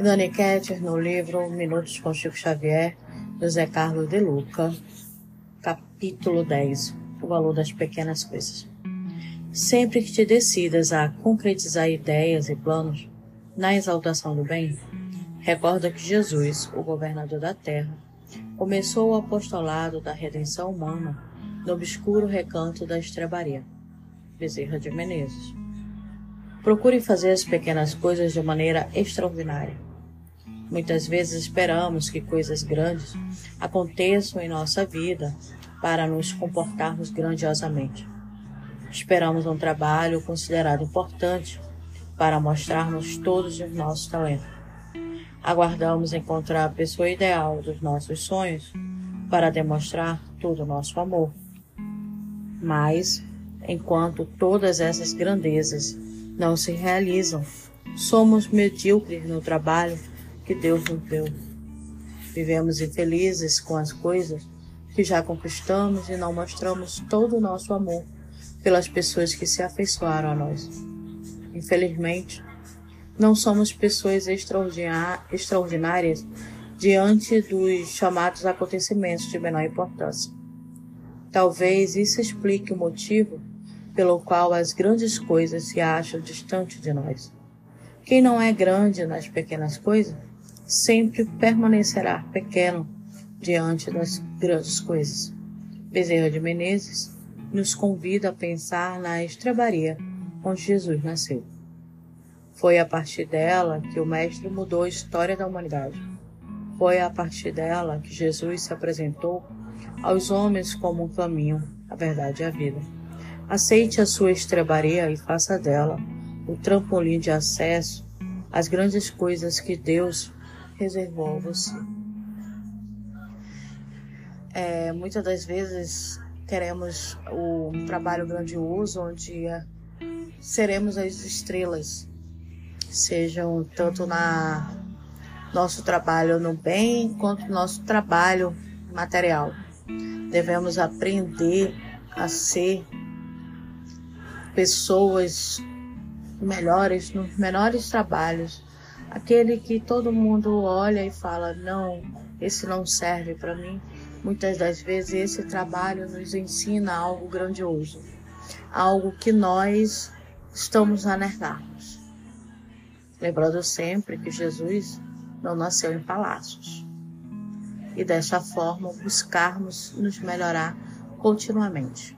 Dani Ketter, no livro Minutos com Chico Xavier, José Carlos de Luca, capítulo 10 O valor das pequenas coisas. Sempre que te decidas a concretizar ideias e planos na exaltação do bem, recorda que Jesus, o governador da terra, começou o apostolado da redenção humana no obscuro recanto da estrebaria. Bezerra de Menezes. Procure fazer as pequenas coisas de maneira extraordinária Muitas vezes esperamos que coisas grandes aconteçam em nossa vida para nos comportarmos grandiosamente. Esperamos um trabalho considerado importante para mostrarmos todos os nossos talentos. Aguardamos encontrar a pessoa ideal dos nossos sonhos para demonstrar todo o nosso amor. Mas, enquanto todas essas grandezas não se realizam, somos medíocres no trabalho que Deus nos deu. Vivemos infelizes com as coisas que já conquistamos e não mostramos todo o nosso amor pelas pessoas que se afeiçoaram a nós. Infelizmente, não somos pessoas extraordinárias diante dos chamados acontecimentos de menor importância. Talvez isso explique o motivo pelo qual as grandes coisas se acham distantes de nós. Quem não é grande nas pequenas coisas sempre permanecerá pequeno diante das grandes coisas. Bezerra de Menezes nos convida a pensar na estrebaria onde Jesus nasceu. Foi a partir dela que o Mestre mudou a história da humanidade. Foi a partir dela que Jesus se apresentou aos homens como um caminho, a verdade e a vida. Aceite a sua estrebaria e faça dela o trampolim de acesso às grandes coisas que Deus reservou a você. É, muitas das vezes teremos um trabalho grandioso onde é, seremos as estrelas, sejam tanto na nosso trabalho no bem quanto no nosso trabalho material. Devemos aprender a ser pessoas melhores nos menores trabalhos aquele que todo mundo olha e fala: não, esse não serve para mim. Muitas das vezes esse trabalho nos ensina algo grandioso, algo que nós estamos a negarmos. Lembrando sempre que Jesus não nasceu em palácios. E dessa forma buscarmos nos melhorar continuamente.